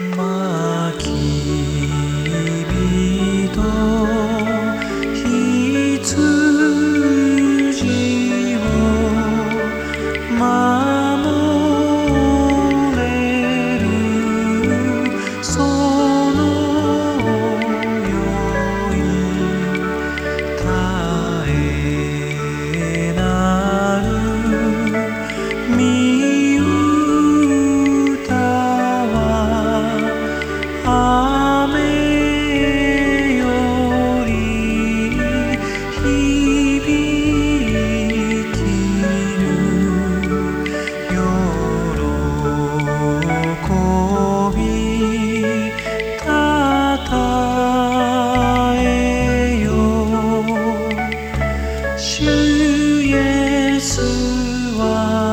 My 主イエスは